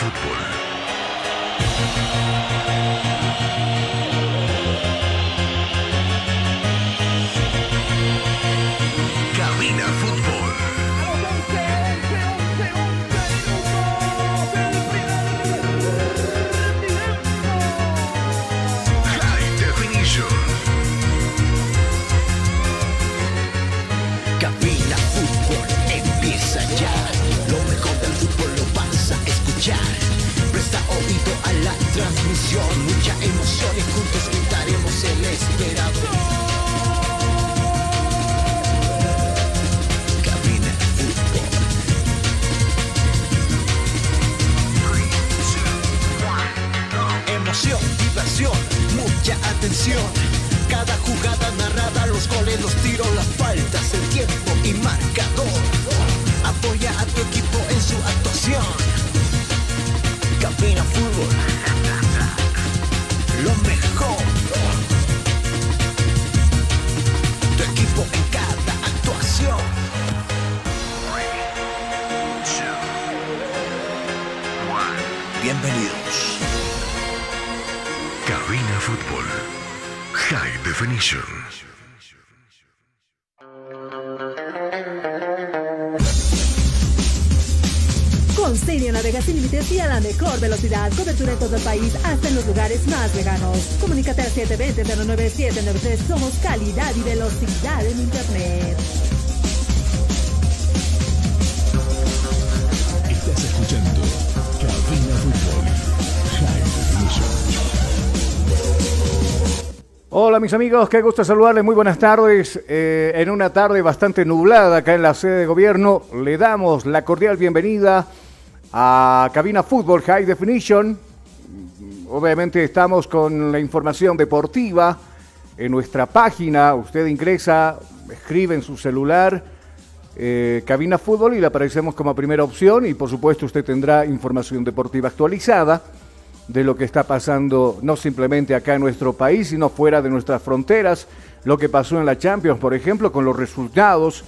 Cabina la mejor velocidad. Cobertura en todo el país, hasta en los lugares más lejanos. Comunícate al 720-09793. Somos calidad y velocidad en Internet. Estás escuchando Cabina Fútbol. High. Hola mis amigos, qué gusto saludarles, muy buenas tardes. Eh, en una tarde bastante nublada acá en la sede de gobierno, le damos la cordial bienvenida a Cabina Fútbol High Definition. Obviamente estamos con la información deportiva en nuestra página. Usted ingresa, escribe en su celular eh, Cabina Fútbol y le aparecemos como primera opción y por supuesto usted tendrá información deportiva actualizada de lo que está pasando no simplemente acá en nuestro país, sino fuera de nuestras fronteras, lo que pasó en la Champions, por ejemplo, con los resultados,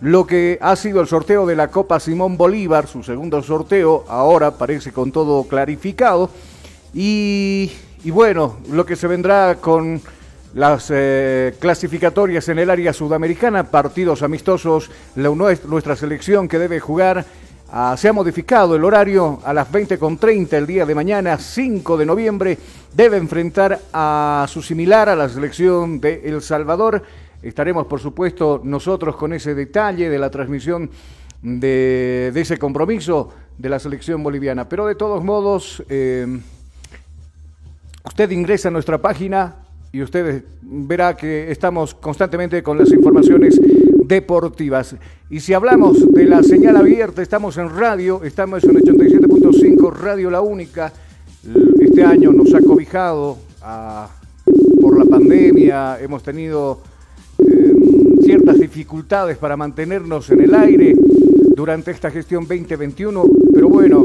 lo que ha sido el sorteo de la Copa Simón Bolívar, su segundo sorteo, ahora parece con todo clarificado, y, bueno, lo que se vendrá con las eh, clasificatorias en el área sudamericana, partidos amistosos, la, nuestra selección que debe jugar Ah, se ha modificado el horario a las 20.30 el día de mañana, 5 de noviembre. Debe enfrentar a su similar, a la selección de El Salvador. Estaremos, por supuesto, nosotros con ese detalle de la transmisión de, ese compromiso de la selección boliviana. Pero de todos modos, eh, usted ingresa a nuestra página y usted verá que estamos constantemente con las informaciones deportivas. Y si hablamos de la señal abierta, estamos en radio, estamos en 87.5, Radio La Única. Este año nos ha cobijado ah, por la pandemia, hemos tenido ciertas dificultades para mantenernos en el aire durante esta gestión 2021, pero bueno,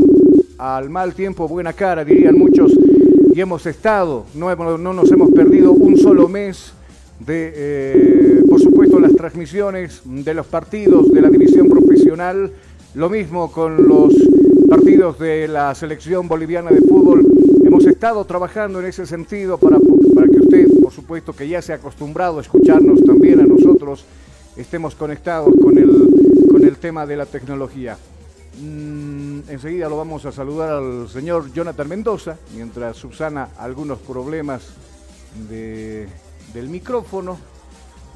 al mal tiempo, buena cara, dirían muchos, y hemos estado, no, no nos hemos perdido un solo mes de, eh, por supuesto, las transmisiones de los partidos de la división profesional, lo mismo con los partidos de la selección boliviana de fútbol. Hemos estado trabajando en ese sentido para, para que usted, supuesto, que ya se ha acostumbrado a escucharnos también a nosotros, estemos conectados con el, con el tema de la tecnología. Mm, enseguida lo vamos a saludar al señor Jonathan Mendoza, mientras subsana algunos problemas de del micrófono.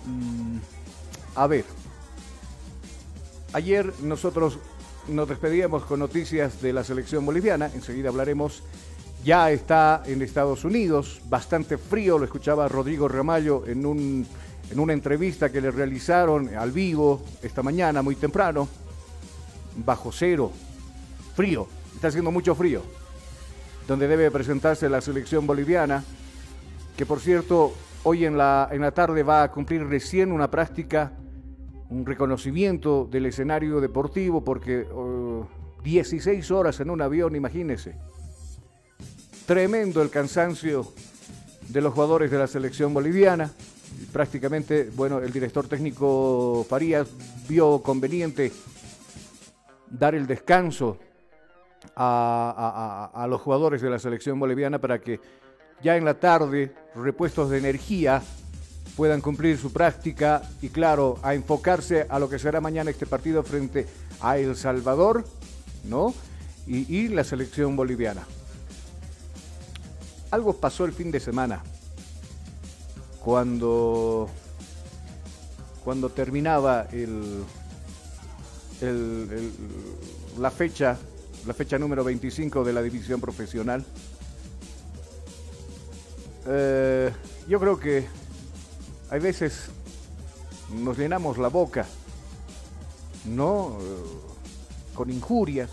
Mm, a ver, ayer nosotros nos despedíamos con noticias de la selección boliviana, enseguida hablaremos. Ya está en Estados Unidos, bastante frío, lo escuchaba Rodrigo Ramallo en, un, en una entrevista que le realizaron al vivo esta mañana, muy temprano, bajo cero, frío, está haciendo mucho frío, donde debe presentarse la selección boliviana, que por cierto Hoy en la, en la tarde va a cumplir recién una práctica, un reconocimiento del escenario deportivo, porque 16 horas en un avión, imagínese. Tremendo el cansancio de los jugadores de la selección boliviana. Prácticamente, bueno, el director técnico Farías vio conveniente dar el descanso a, los jugadores de la selección boliviana para que ya en la tarde repuestos de energía puedan cumplir su práctica y claro, a enfocarse a lo que será mañana este partido frente a El Salvador, ¿no? Y, la selección boliviana. Algo pasó el fin de semana, cuando, cuando terminaba el, la fecha, la fecha número 25 de la división profesional. Eh, yo creo que hay veces nos llenamos la boca, ¿no? con injurias.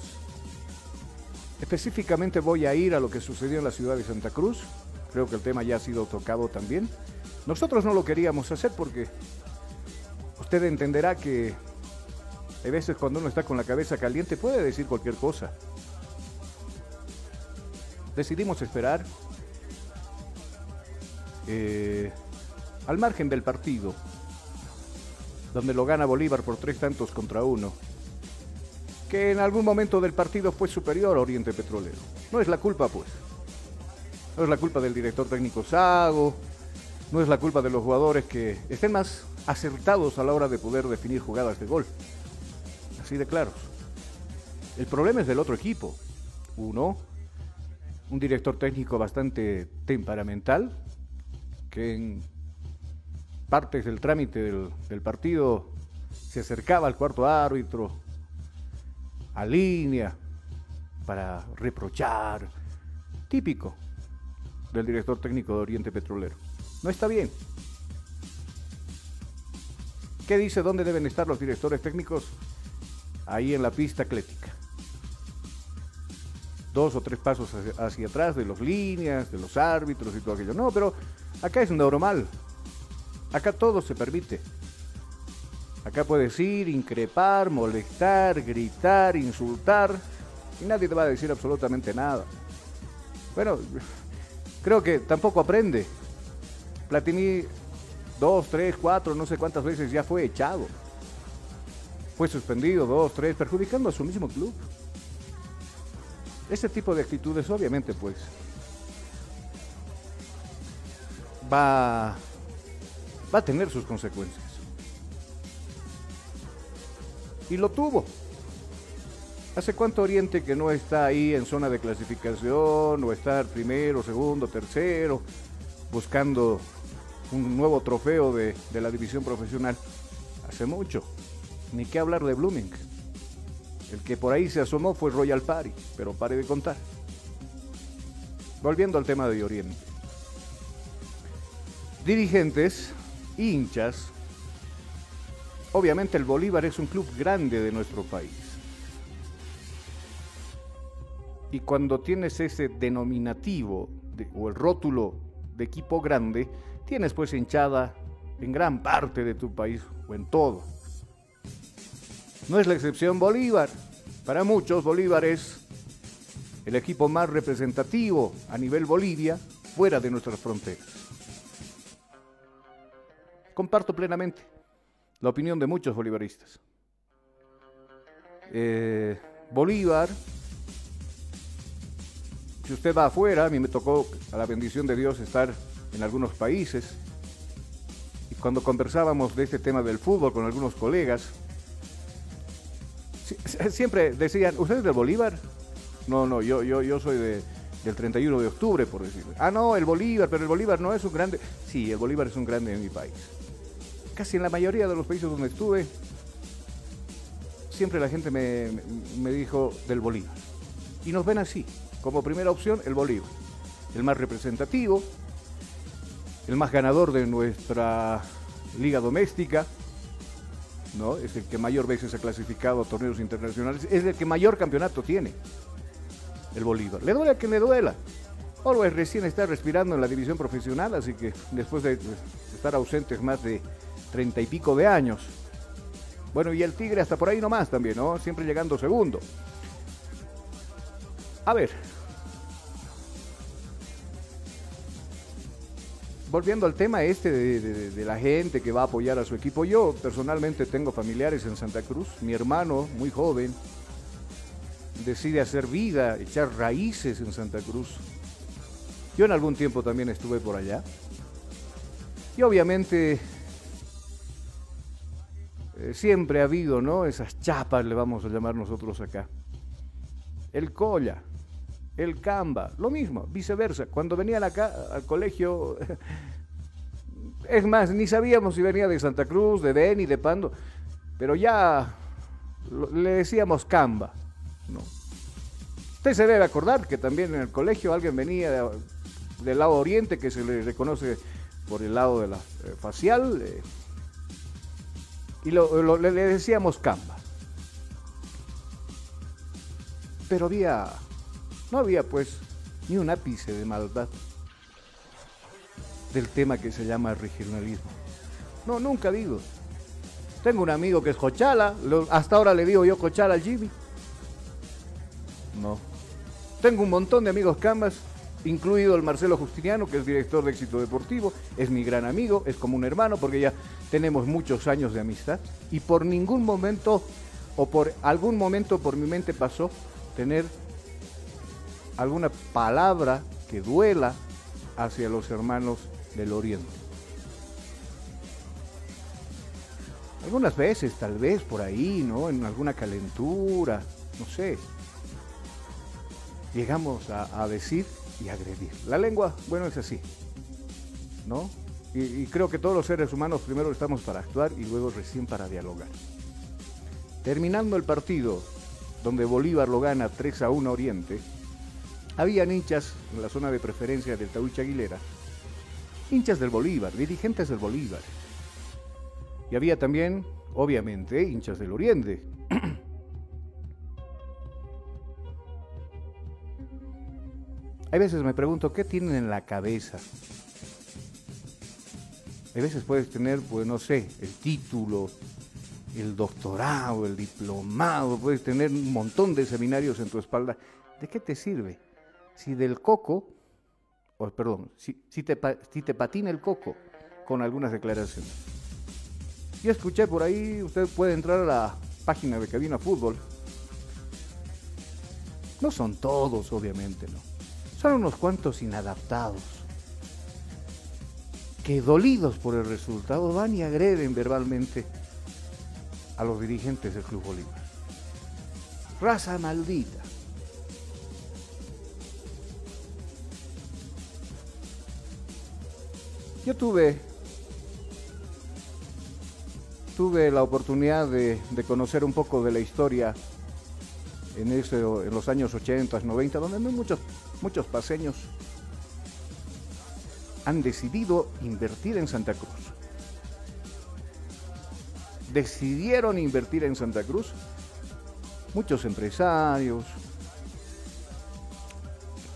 Específicamente voy a ir a lo que sucedió en la ciudad de Santa Cruz. Creo que el tema ya ha sido tocado también. Nosotros no lo queríamos hacer porque usted entenderá que hay veces cuando uno está con la cabeza caliente puede decir cualquier cosa. Decidimos esperar, eh, al margen del partido, donde lo gana Bolívar por tres tantos contra uno, que en algún momento del partido fue superior a Oriente Petrolero. No es la culpa, pues. No es la culpa del director técnico Sago, no es la culpa de los jugadores que estén más acertados a la hora de poder definir jugadas de gol. Así de claros. El problema es del otro equipo. Uno, un director técnico bastante temperamental, que en partes del trámite del, partido se acercaba al cuarto árbitro, a línea, para reprochar, típico del director técnico de Oriente Petrolero. No está bien. ¿Qué dice dónde deben estar los directores técnicos? Ahí en la pista atlética. Dos o tres pasos hacia, atrás de los líneas, de los árbitros y todo aquello. No, pero Acá es normal. Acá todo se permite. Acá puedes ir, increpar, molestar, gritar, insultar y nadie te va a decir absolutamente nada. Bueno, creo que tampoco aprende. Platini dos, tres, cuatro, no sé cuántas veces ya fue echado. Fue suspendido dos, tres, perjudicando a su mismo club. Ese tipo de actitudes obviamente pues va, va a tener sus consecuencias. Y lo tuvo. ¿Hace cuánto Oriente que no está ahí en zona de clasificación o estar primero, segundo, tercero, buscando un nuevo trofeo de, de la división profesional? Hace mucho. Ni qué hablar de Blooming. El que por ahí se asomó fue Royal Party, pero pare de contar. Volviendo al tema de Oriente dirigentes, hinchas, obviamente el Bolívar es un club grande de nuestro país. Y cuando tienes ese denominativo o el rótulo de equipo grande, tienes pues hinchada en gran parte de tu país o en todo. No es la excepción Bolívar. Para muchos Bolívar es el equipo más representativo a nivel Bolivia fuera de nuestras fronteras. Comparto plenamente la opinión de muchos bolivaristas. Eh, Bolívar, si usted va afuera, a mí me tocó, a la bendición de Dios, estar en algunos países, y cuando conversábamos de este tema del fútbol con algunos colegas, siempre decían, ¿usted es del Bolívar? No, no, yo, yo, yo soy de, del 31 de octubre, por decirlo. Ah, no, el Bolívar, pero el Bolívar no es un grande. Sí, el Bolívar es un grande en mi país. Casi en la mayoría de los países donde estuve, siempre la gente me, me dijo del Bolívar. Y nos ven así, como primera opción, el Bolívar. El más representativo, el más ganador de nuestra liga doméstica, ¿no? Es el que mayor veces ha clasificado a torneos internacionales, es el que mayor campeonato tiene el Bolívar. Le duele que le duela. Always recién está respirando en la división profesional, así que después de estar ausentes más de treinta y pico de años. Bueno, y el Tigre hasta por ahí nomás también, ¿no? Siempre llegando segundo. A ver. Volviendo al tema este de, de, la gente que va a apoyar a su equipo, yo personalmente tengo familiares en Santa Cruz, mi hermano, muy joven, decide hacer vida, echar raíces en Santa Cruz. Yo en algún tiempo también estuve por allá. Y obviamente eh, siempre ha habido, ¿no? Esas chapas le vamos a llamar nosotros acá. El colla, el camba, lo mismo, viceversa. Cuando venían acá al colegio, es más, ni sabíamos si venía de Santa Cruz, de Beni, de Pando, pero ya le decíamos camba. ¿no? Usted se debe acordar que también en el colegio alguien venía del lado oriente que se le reconoce por el lado de la eh, facial eh, y le, decíamos camba. Pero había, no había pues ni un ápice de maldad del tema que se llama regionalismo. No, nunca digo. Tengo un amigo que es Cochala, hasta ahora le digo yo Cochala al Jimmy. No. Tengo un montón de amigos Canvas, incluido el Marcelo Justiniano, que es director de Éxito Deportivo, es mi gran amigo, es como un hermano, porque ya tenemos muchos años de amistad. Y por ningún momento, o por algún momento por mi mente pasó tener alguna palabra que duela hacia los hermanos del Oriente. Algunas veces, tal vez por ahí, ¿no? En alguna calentura, no sé llegamos a, decir y agredir. La lengua, bueno, es así, ¿no? Y, creo que todos los seres humanos primero estamos para actuar y luego recién para dialogar. Terminando el partido, donde Bolívar lo gana 3 a 1 Oriente, había hinchas en la zona de preferencia del Taucha Aguilera, hinchas del Bolívar, dirigentes del Bolívar. Y había también, obviamente, hinchas del Oriente. Hay veces me pregunto, ¿qué tienen en la cabeza? Hay veces puedes tener, pues no sé, el título, el doctorado, el diplomado, puedes tener un montón de seminarios en tu espalda. ¿De qué te sirve? Si del coco, o perdón, si, te, si te patina el coco con algunas declaraciones. Yo escuché por ahí, usted puede entrar a la página de Cabina Fútbol. No son todos, obviamente, ¿no? Son unos cuantos inadaptados que dolidos por el resultado van y agreden verbalmente a los dirigentes del Club Bolívar. Raza maldita. Yo tuve tuve la oportunidad de, conocer un poco de la historia en, ese, en los años 80, 90, donde no muchos muchos paseños han decidido invertir en Santa Cruz. decidieron invertir en Santa Cruz. Muchos empresarios,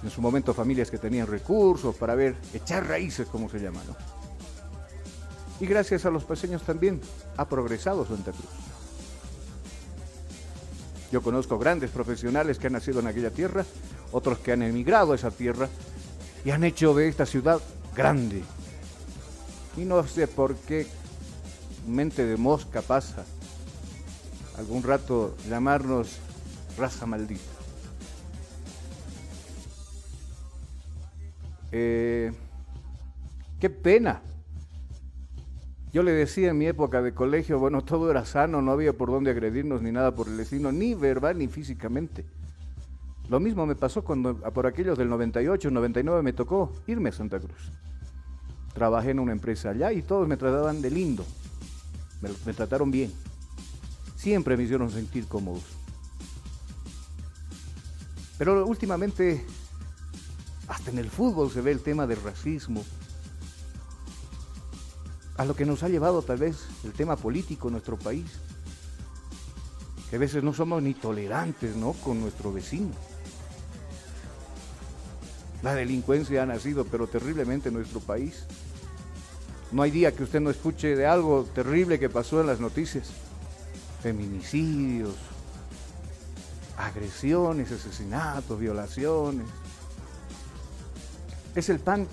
en su momento familias que tenían recursos para ver, echar raíces, como se llama, ¿no? Y gracias a los paseños también ha progresado Santa Cruz. Yo conozco grandes profesionales que han nacido en aquella tierra, otros que han emigrado a esa tierra y han hecho de esta ciudad grande. Y no sé por qué mente de mosca pasa algún rato llamarnos raza maldita. Eh, qué pena. Yo le decía en mi época de colegio, bueno, todo era sano, no había por dónde agredirnos ni nada por el destino, ni verbal ni físicamente. Lo mismo me pasó cuando por aquellos del 98, 99 me tocó irme a Santa Cruz. Trabajé en una empresa allá y todos me trataban de lindo. Me, me trataron bien. Siempre me hicieron sentir cómodos. Pero últimamente, hasta en el fútbol se ve el tema del racismo. A lo que nos ha llevado tal vez el tema político en nuestro país. Que a veces no somos ni tolerantes, ¿no? Con nuestro vecino. La delincuencia ha nacido, pero terriblemente en nuestro país. No hay día que usted no escuche de algo terrible que pasó en las noticias. Feminicidios, agresiones, asesinatos, violaciones. Es el pan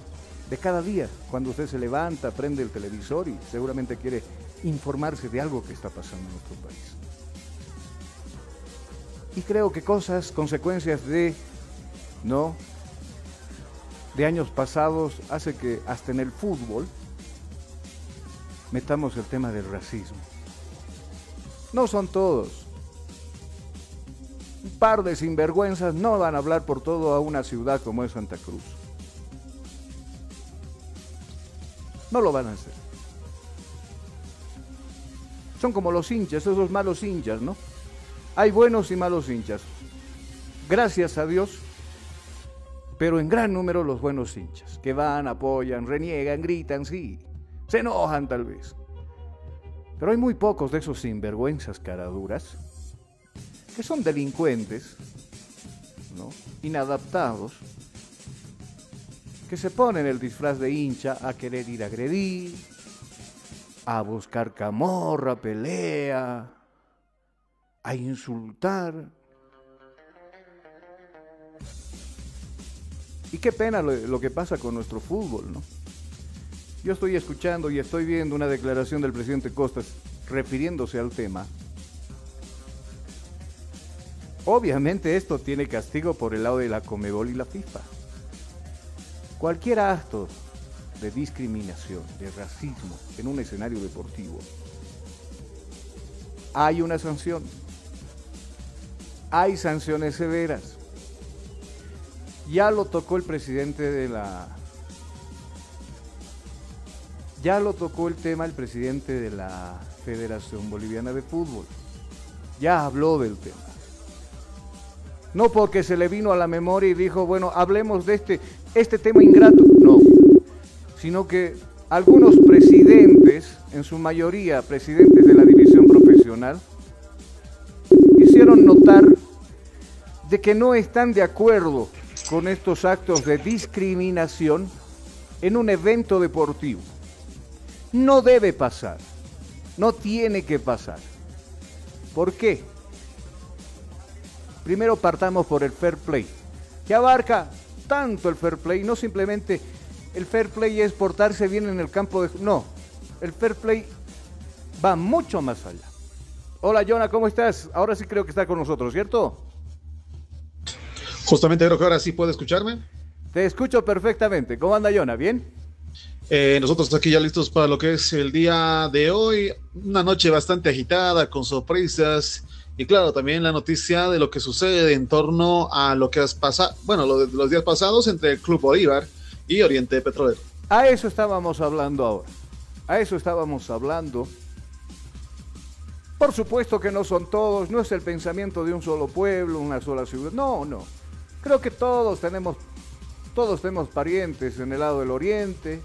de cada día. Cuando usted se levanta, prende el televisor y seguramente quiere informarse de algo que está pasando en nuestro país. Y creo que cosas, consecuencias de, ¿no? De años pasados hace que hasta en el fútbol metamos el tema del racismo. No son todos. Un par de sinvergüenzas no van a hablar por todo a una ciudad como es Santa Cruz. No lo van a hacer. Son como los hinchas, esos malos hinchas, ¿no? Hay buenos y malos hinchas. Gracias a Dios, pero en gran número los buenos hinchas, que van, apoyan, reniegan, gritan, sí, se enojan tal vez. Pero hay muy pocos de esos sinvergüenzas caraduras que son delincuentes, ¿no? inadaptados, que se ponen el disfraz de hincha a querer ir a agredir, a buscar camorra, pelea, a insultar. Y qué pena lo, que pasa con nuestro fútbol, ¿no? Yo estoy escuchando y estoy viendo una declaración del presidente Costas refiriéndose al tema. Obviamente esto tiene castigo por el lado de la Comebol y la FIFA. Cualquier acto de discriminación, de racismo en un escenario deportivo, hay una sanción. Hay sanciones severas. Ya lo tocó el presidente de la... Ya lo tocó el tema el presidente de la Federación Boliviana de Fútbol. Ya habló del tema. No porque se le vino a la memoria y dijo, bueno, hablemos de este, este tema ingrato. No, sino que algunos presidentes, en su mayoría presidentes de la división profesional, hicieron notar de que no están de acuerdo con estos actos de discriminación en un evento deportivo. No debe pasar, no tiene que pasar. ¿Por qué? Primero partamos por el fair play, que abarca tanto el fair play, no simplemente el fair play es portarse bien en el campo de... No, el fair play va mucho más allá. Hola, Jonah, ¿cómo estás? Ahora sí creo que está con nosotros, ¿cierto? Justamente creo que ahora sí puede escucharme. Te escucho perfectamente. ¿Cómo anda, Jonah? ¿Bien? Eh, nosotros aquí ya listos para lo que es el día de hoy. Una noche bastante agitada, con sorpresas. Y claro, también la noticia de lo que sucede en torno a lo que has pasado, bueno, lo de los días pasados entre el Club Bolívar y Oriente Petrolero. A eso estábamos hablando ahora. A eso estábamos hablando. Por supuesto que no son todos, no es el pensamiento de un solo pueblo, una sola ciudad. No, no. Creo que todos tenemos, todos tenemos parientes en el lado del oriente,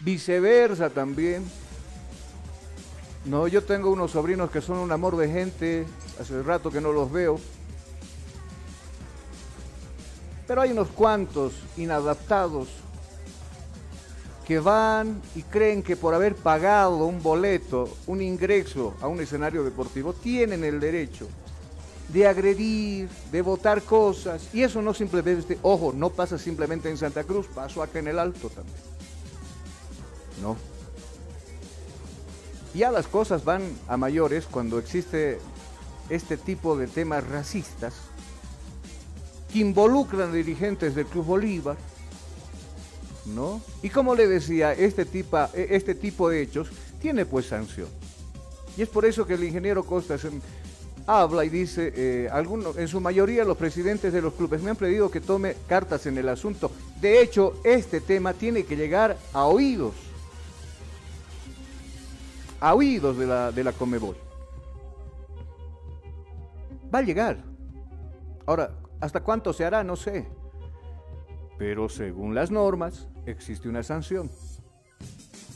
viceversa también. No, yo tengo unos sobrinos que son un amor de gente, hace rato que no los veo. Pero hay unos cuantos inadaptados que van y creen que por haber pagado un boleto, un ingreso a un escenario deportivo, tienen el derecho de agredir, de votar cosas. Y eso no simplemente, ojo, no pasa simplemente en Santa Cruz, pasó acá en el Alto también. No. Ya las cosas van a mayores cuando existe este tipo de temas racistas que involucran dirigentes del Club Bolívar, ¿no? Y como le decía, este, e, este tipo de hechos tiene pues sanción. Y es por eso que el ingeniero Costas habla y dice, eh, algunos, en su mayoría los presidentes de los clubes me han pedido que tome cartas en el asunto. De hecho, este tema tiene que llegar a oídos, a oídos de la, de la Comebol. Va a llegar. Ahora, ¿hasta cuánto se hará? No sé. Pero según las normas, existe una sanción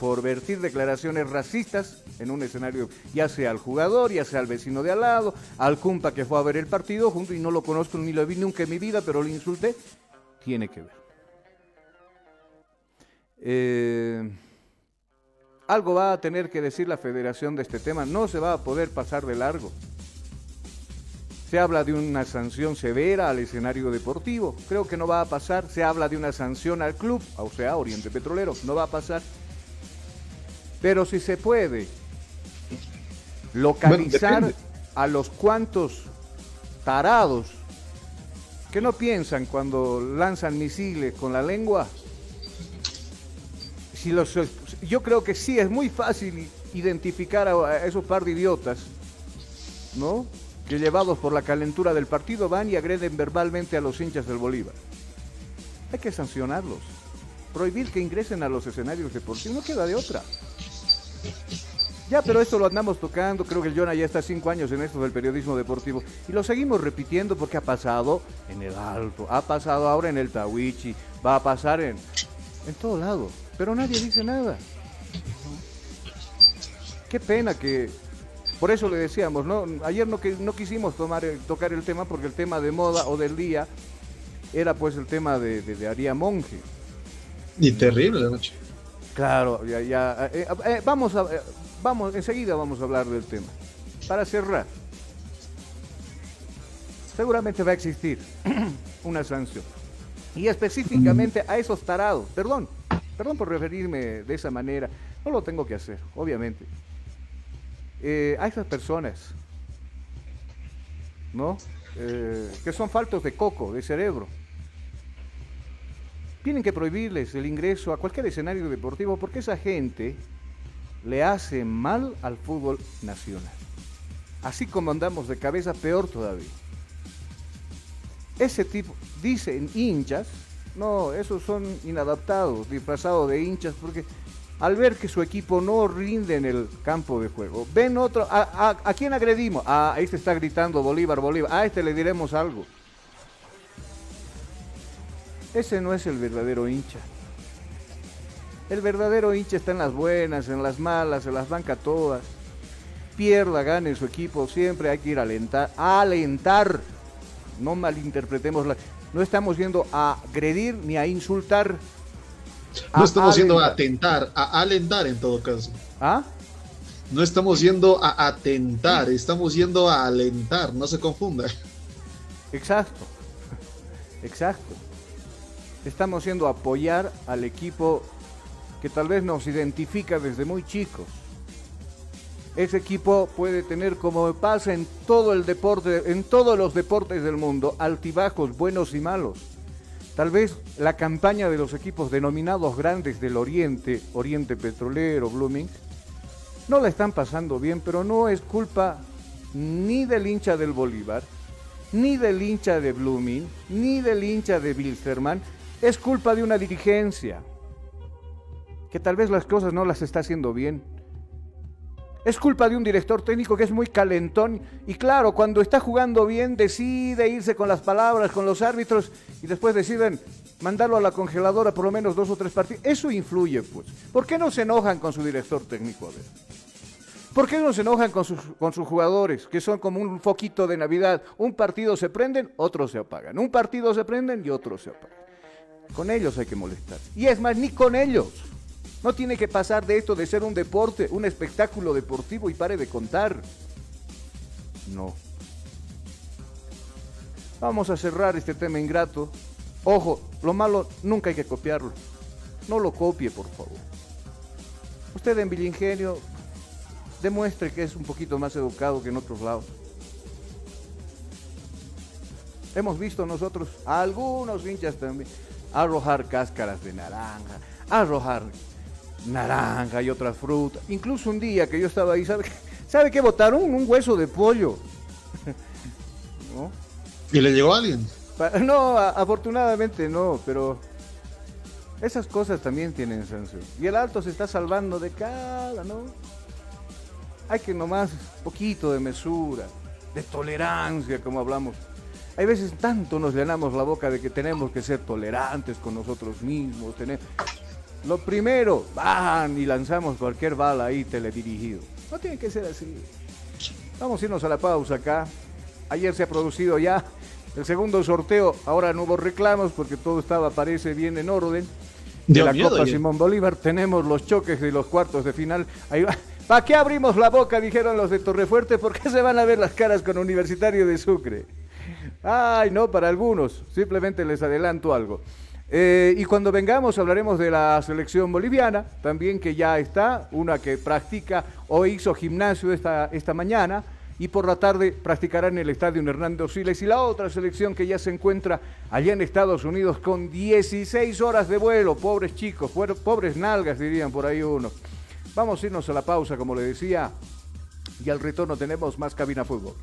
por vertir declaraciones racistas en un escenario, ya sea al jugador, ya sea al vecino de al lado, al cumpa que fue a ver el partido junto y no lo conozco ni lo vi nunca en mi vida, pero lo insulté, tiene que ver. Eh, algo va a tener que decir la federación de este tema, no se va a poder pasar de largo. Se habla de una sanción severa al escenario deportivo. Creo que no va a pasar. Se habla de una sanción al club, o sea, Oriente Petrolero. No va a pasar. Pero si se puede localizar a los cuantos tarados que no piensan cuando lanzan misiles con la lengua, si los, yo creo que sí es muy fácil identificar a esos par de idiotas, ¿no? que llevados por la calentura del partido van y agreden verbalmente a los hinchas del Bolívar. Hay que sancionarlos, prohibir que ingresen a los escenarios deportivos, no queda de otra. Ya, pero esto lo andamos tocando, creo que el Jonah ya está cinco años en esto del periodismo deportivo y lo seguimos repitiendo porque ha pasado en el Alto, ha pasado ahora en el Tawichi, va a pasar en, en todo lado, pero nadie dice nada. Qué pena que por eso le decíamos, ¿no? Ayer no, no quisimos tomar, tocar el tema porque el tema de moda o del día era pues el tema de, de, Aria Monge. Y terrible noche. Claro, ya, ya. Eh, eh, vamos a, eh, vamos, enseguida vamos a hablar del tema. Para cerrar, seguramente va a existir una sanción. Y específicamente a esos tarados, perdón, perdón por referirme de esa manera, no lo tengo que hacer, obviamente. Eh, a esas personas, ¿no? Eh, que son faltos de coco, de cerebro. Tienen que prohibirles el ingreso a cualquier escenario deportivo porque esa gente le hace mal al fútbol nacional. Así como andamos de cabeza, peor todavía. Ese tipo, dicen hinchas, no, esos son inadaptados, disfrazados de hinchas, porque al ver que su equipo no rinde en el campo de juego. Ven otro, ¿a, quién agredimos? Ah, este está gritando Bolívar, Bolívar. A este le diremos algo. Ese no es el verdadero hincha. El verdadero hincha está en las buenas, en las malas, se las banca todas. Pierda, gane su equipo, siempre hay que ir a alentar. A alentar. No malinterpretemos la. No estamos yendo a agredir ni a insultar no estamos yendo a atentar, a alentar en todo caso. ¿Ah? No estamos yendo a atentar, estamos yendo a alentar, no se confunda. Exacto, exacto. Estamos yendo a apoyar al equipo que tal vez nos identifica desde muy chicos. Ese equipo puede tener, como pasa en todo el deporte, en todos los deportes del mundo, altibajos buenos y malos Tal vez la campaña de los equipos denominados grandes del Oriente, Oriente Petrolero, Blooming, no la están pasando bien, pero no es culpa ni del hincha del Bolívar, ni del hincha de Blooming, ni del hincha de Bilsterman, es culpa de una dirigencia que tal vez las cosas no las está haciendo bien. Es culpa de un director técnico que es muy calentón y claro, cuando está jugando bien decide irse con las palabras, con los árbitros y después deciden mandarlo a la congeladora por lo menos dos o tres partidos. Eso influye, pues. ¿Por qué no se enojan con su director técnico? A ver. ¿Por qué no se enojan con sus, con sus jugadores, que son como un foquito de Navidad? Un partido se prenden, otros se apagan. Un partido se prenden y otros se apagan. Con ellos hay que molestar. Y es más, ni con ellos. No tiene que pasar de esto de ser un deporte, un espectáculo deportivo y pare de contar. No. Vamos a cerrar este tema ingrato. Ojo, lo malo nunca hay que copiarlo. No lo copie, por favor. Usted en Villingenio demuestre que es un poquito más educado que en otros lados. Hemos visto nosotros a algunos hinchas también arrojar cáscaras de naranja, arrojar naranja y otras frutas. Incluso un día que yo estaba ahí, ¿sabe, ¿sabe qué votaron? Un hueso de pollo. ¿Y le llegó a alguien? No, afortunadamente no, pero esas cosas también tienen sanción. Y el alto se está salvando de cada, ¿no? Hay que nomás poquito de mesura, de tolerancia, como hablamos. Hay veces tanto nos llenamos la boca de que tenemos que ser tolerantes con nosotros mismos. Tener... Lo primero, van y lanzamos cualquier bala ahí teledirigido. No tiene que ser así. Vamos a irnos a la pausa acá. Ayer se ha producido ya el segundo sorteo. Ahora no hubo reclamos porque todo estaba, parece, bien en orden. De la Copa Simón Bolívar tenemos los choques de los cuartos de final. Ahí va. ¿Para qué abrimos la boca? Dijeron los de Torrefuerte. ¿Por qué se van a ver las caras con Universitario de Sucre? Ay, no, para algunos. Simplemente les adelanto algo. Eh, y cuando vengamos hablaremos de la selección boliviana, también que ya está, una que practica o hizo gimnasio esta, esta mañana y por la tarde practicará en el estadio Hernando Siles y la otra selección que ya se encuentra allá en Estados Unidos con 16 horas de vuelo, pobres chicos, pobres nalgas dirían por ahí uno. Vamos a irnos a la pausa, como le decía, y al retorno tenemos más cabina fútbol.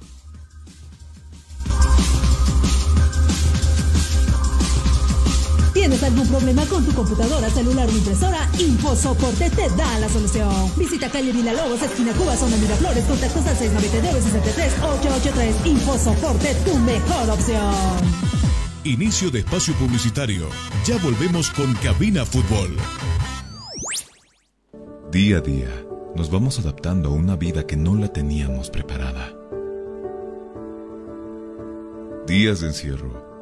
¿Tienes algún problema con tu computadora, celular o impresora? InfoSoporte te da la solución. Visita calle Lobos, esquina Cuba, zona Miraflores, contactos al 699-63-883. InfoSoporte, tu mejor opción. Inicio de espacio publicitario. Ya volvemos con Cabina Fútbol. Día a día, nos vamos adaptando a una vida que no la teníamos preparada. Días de encierro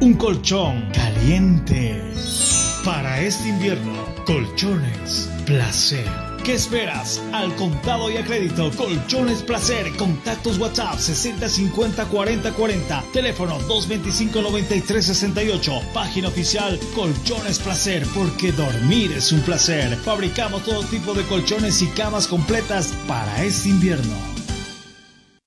Un colchón caliente. Para este invierno, colchones placer. ¿Qué esperas? Al contado y a crédito, Colchones Placer. Contactos WhatsApp 6050 40 40. Teléfono 225 93 68. Página oficial Colchones Placer, porque dormir es un placer. Fabricamos todo tipo de colchones y camas completas para este invierno.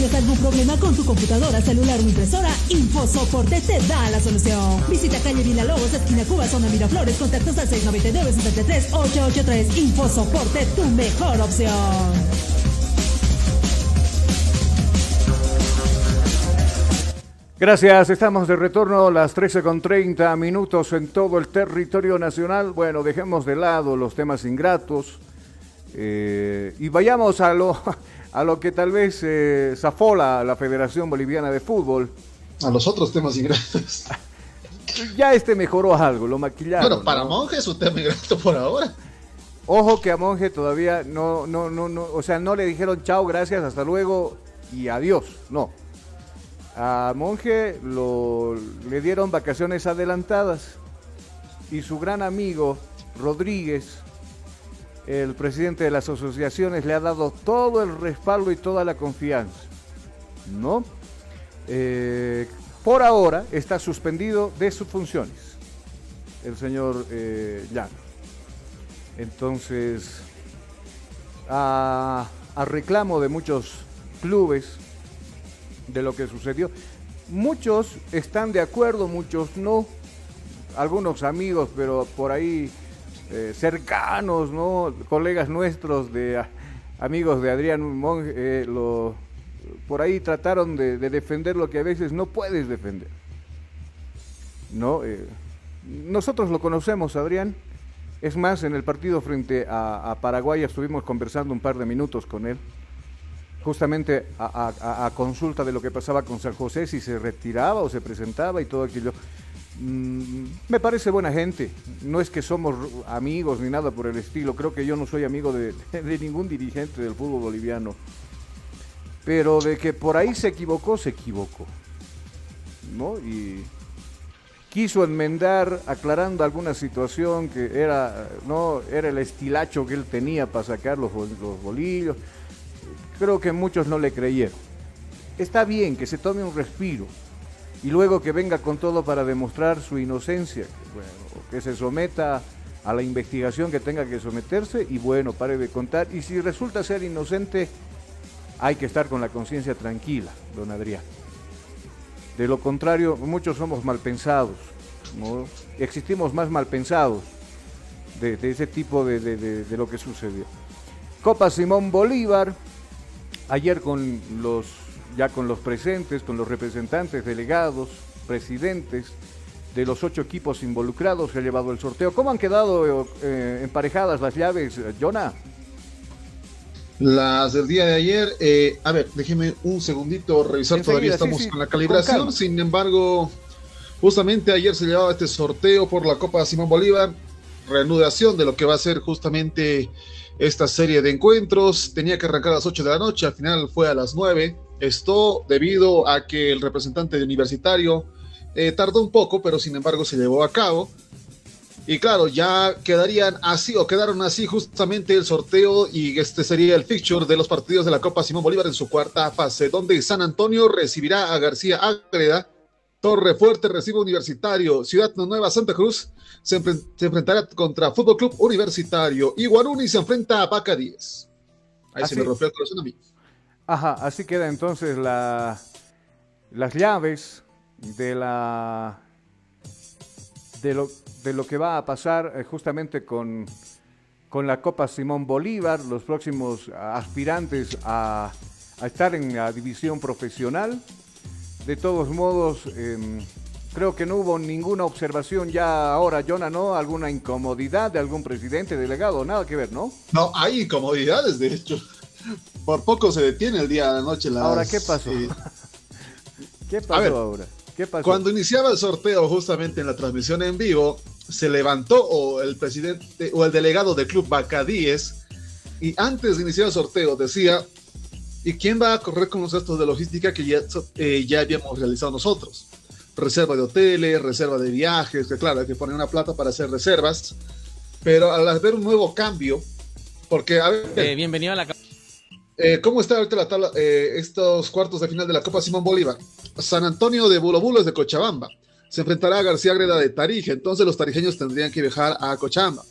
¿Tienes algún problema con tu computadora, celular o impresora? InfoSoporte te da la solución. Visita calle Villalobos, esquina Cuba, zona Miraflores, contactos al 699-73-883. InfoSoporte, tu mejor opción. Gracias, estamos de retorno a las 13 con 30 minutos en todo el territorio nacional. Bueno, dejemos de lado los temas ingratos eh, y vayamos a lo, a lo que tal vez eh, zafó la, la Federación Boliviana de Fútbol. A los otros temas ingratos. Ya este mejoró algo, lo maquillaron. Bueno, para ¿no? Monje es un tema ingrato por ahora. Ojo que a Monje todavía no, no, no, no, o sea, no le dijeron chao, gracias, hasta luego y adiós. No. A Monje lo, le dieron vacaciones adelantadas y su gran amigo Rodríguez, el presidente de las asociaciones, le ha dado todo el respaldo y toda la confianza. ¿No? Eh, por ahora está suspendido de sus funciones el señor eh, Llano. Entonces, a, a reclamo de muchos clubes de lo que sucedió, muchos están de acuerdo, muchos no, algunos amigos, pero por ahí eh, cercanos, ¿no? Colegas nuestros, de a- amigos de Adrián Monge, eh, por ahí trataron de, de defender lo que a veces no puedes defender. ¿No? Eh, nosotros lo conocemos, Adrián. Es más, en el partido frente a, Paraguay estuvimos conversando un par de minutos con él, justamente a consulta de lo que pasaba con San José, si se retiraba o se presentaba y todo aquello. Mm, me parece buena gente, no es que somos amigos ni nada por el estilo, creo que yo no soy amigo de, ningún dirigente del fútbol boliviano, pero de que por ahí se equivocó, se equivocó, ¿no? Y quiso enmendar aclarando alguna situación que era no era el estilacho que él tenía para sacar los, los bolillos. Creo que muchos no le creyeron. Está bien que se tome un respiro y luego que venga con todo para demostrar su inocencia bueno, que se someta a la investigación que tenga que someterse y bueno pare de contar y si resulta ser inocente hay que estar con la conciencia tranquila don Adrián de lo contrario, muchos somos malpensados, ¿no? Existimos más malpensados de, de ese tipo de- de lo que sucedió. Copa Simón Bolívar, ayer con los, ya con los presentes, con los representantes, delegados, presidentes de los ocho equipos involucrados, se ha llevado el sorteo. ¿Cómo han quedado eh, emparejadas las llaves, eh, Jonah? Las del día de ayer, eh, a ver, déjeme un segundito revisar, Enseguida, todavía estamos sí, con la calibración, sin embargo, justamente ayer se llevaba este sorteo por la Copa Simón Bolívar, reanudación de lo que va a ser justamente esta serie de encuentros, tenía que arrancar a las 8 de la noche, al final fue a las 9, esto debido a que el representante de universitario eh, tardó un poco, pero sin embargo se llevó a cabo. Y claro, ya quedarían así o quedaron así justamente el sorteo y este sería el fixture de los partidos de la Copa Simón Bolívar en su cuarta fase, donde San Antonio recibirá a García Ágreda, Torre Fuerte recibe Universitario, Ciudad Nueva Santa Cruz se, enfren- se enfrentará contra Fútbol Club Universitario y Guaruni se enfrenta a Paca 10. Ahí Así. se me rompió el corazón a mí. Ajá, así queda entonces la, las llaves de la de lo, de lo que va a pasar eh, justamente con, con la Copa Simón Bolívar, los próximos aspirantes a, a estar en la división profesional. De todos modos, em, creo que no hubo ninguna observación ya ahora, Jonah, ¿no? Alguna incomodidad de algún presidente, delegado, nada que ver, ¿no? No, hay incomodidades, de hecho. Por poco se detiene el día de la noche. Las, Ahora, ¿qué pasó? eh, ¿Qué pasó ver, ahora? ¿Qué pasó? Cuando iniciaba el sorteo justamente en la transmisión en vivo, se levantó o el presidente o el delegado del club Bacadíes y antes de iniciar el sorteo decía, ¿y quién va a correr con los gastos de logística que ya, eh, ya habíamos realizado nosotros? Reserva de hoteles, reserva de viajes, que claro, hay que poner una plata para hacer reservas, pero al haber un nuevo cambio, porque a ver, Eh, bienvenido a la... eh, ¿cómo está ahorita la tabla, eh, estos cuartos de final de la Copa Simón Bolívar? San Antonio de Bulo Bulo es de Cochabamba, se enfrentará a García Greda de Tarija, entonces los tarijeños tendrían que viajar a Cochabamba.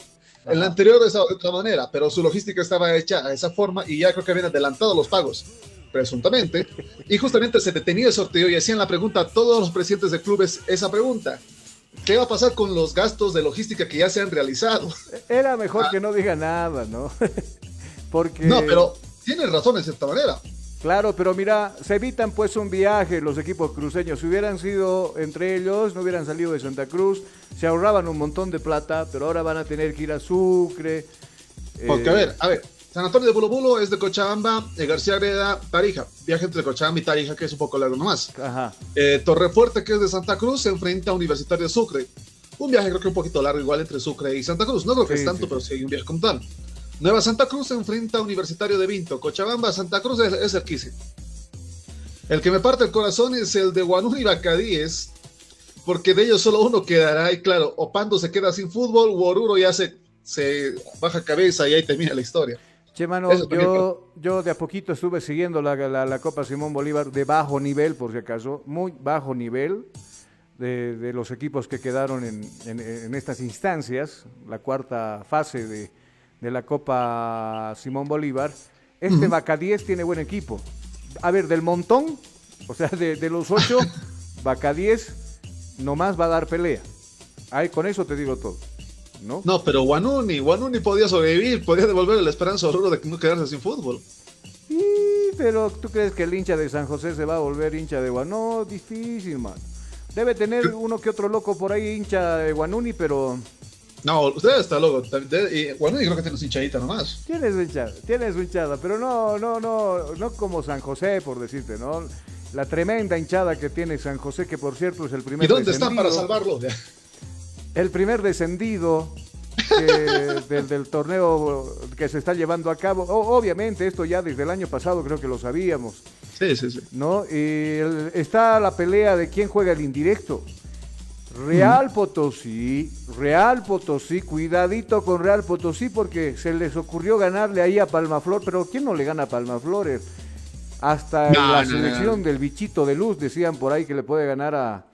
En la anterior de otra manera, pero su logística estaba hecha a esa forma y ya creo que habían adelantado los pagos, presuntamente. Y justamente se detenía el sorteo y hacían la pregunta a todos los presidentes de clubes esa pregunta. ¿Qué va a pasar con los gastos de logística que ya se han realizado? Era mejor que no diga nada, ¿no? Porque... No, pero tiene razón en cierta manera. Claro, pero mira, se evitan pues un viaje los equipos cruceños. Si hubieran sido entre ellos, no hubieran salido de Santa Cruz, se ahorraban un montón de plata, pero ahora van a tener que ir a Sucre. Porque, eh, a ver, a ver, San Antonio de Bulo Bulo es de Cochabamba, eh, García Greda, Tarija. Viaje entre Cochabamba y Tarija, que es un poco largo nomás. Ajá. Eh, Torrefuerte, que es de Santa Cruz, se enfrenta a Universitario de Sucre. Un viaje creo que un poquito largo, igual entre Sucre y Santa Cruz. No creo que Sí, es tanto, sí, pero sí hay un viaje como tal. Nueva Santa Cruz se enfrenta a Universitario de Vinto. Cochabamba, Santa Cruz es, es cerquísimo. El que me parte el corazón es el de Guanú y Bacadíes, porque de ellos solo uno quedará. Y claro, Opando se queda sin fútbol, Oruro ya se, se baja cabeza y ahí termina la historia. Che, mano, yo, yo de a poquito estuve siguiendo la, la- la Copa Simón Bolívar de bajo nivel, por si acaso, muy bajo nivel de, de los equipos que quedaron en, en- en estas instancias, la cuarta fase de, de la Copa Simón Bolívar. Este 10 tiene buen equipo. A ver, del montón, o sea, de, de los ocho, 10 nomás va a dar pelea. Ahí con eso te digo todo. ¿No? No, pero Guanuni, Guanuni podía sobrevivir, podía devolverle la esperanza a Oruro de no quedarse sin fútbol. Sí, pero ¿tú crees que el hincha de San José se va a volver hincha de Guanuni? No, difícil, man. Debe tener uno que otro loco por ahí hincha de Guanuni, pero No, usted está loco. Y Guanuni creo que tiene su hinchadita nomás. tienes hinchada, tienes hinchada, pero no, no, no, no como San José, por decirte, ¿no? La tremenda hinchada que tiene San José, que por cierto es el primer ¿Y dónde están para salvarlo? El primer descendido que- del, del torneo que se está llevando a cabo. O- obviamente, esto ya desde el año pasado creo que lo sabíamos. Sí, sí, sí. ¿no? Y el- está la pelea de quién juega el indirecto. Real Potosí, Real Potosí, cuidadito con Real Potosí porque se les ocurrió ganarle ahí a Palmaflor, pero ¿quién no le gana a Palmaflor? Hasta No, la no, selección no. del bichito de luz decían por ahí que le puede ganar a,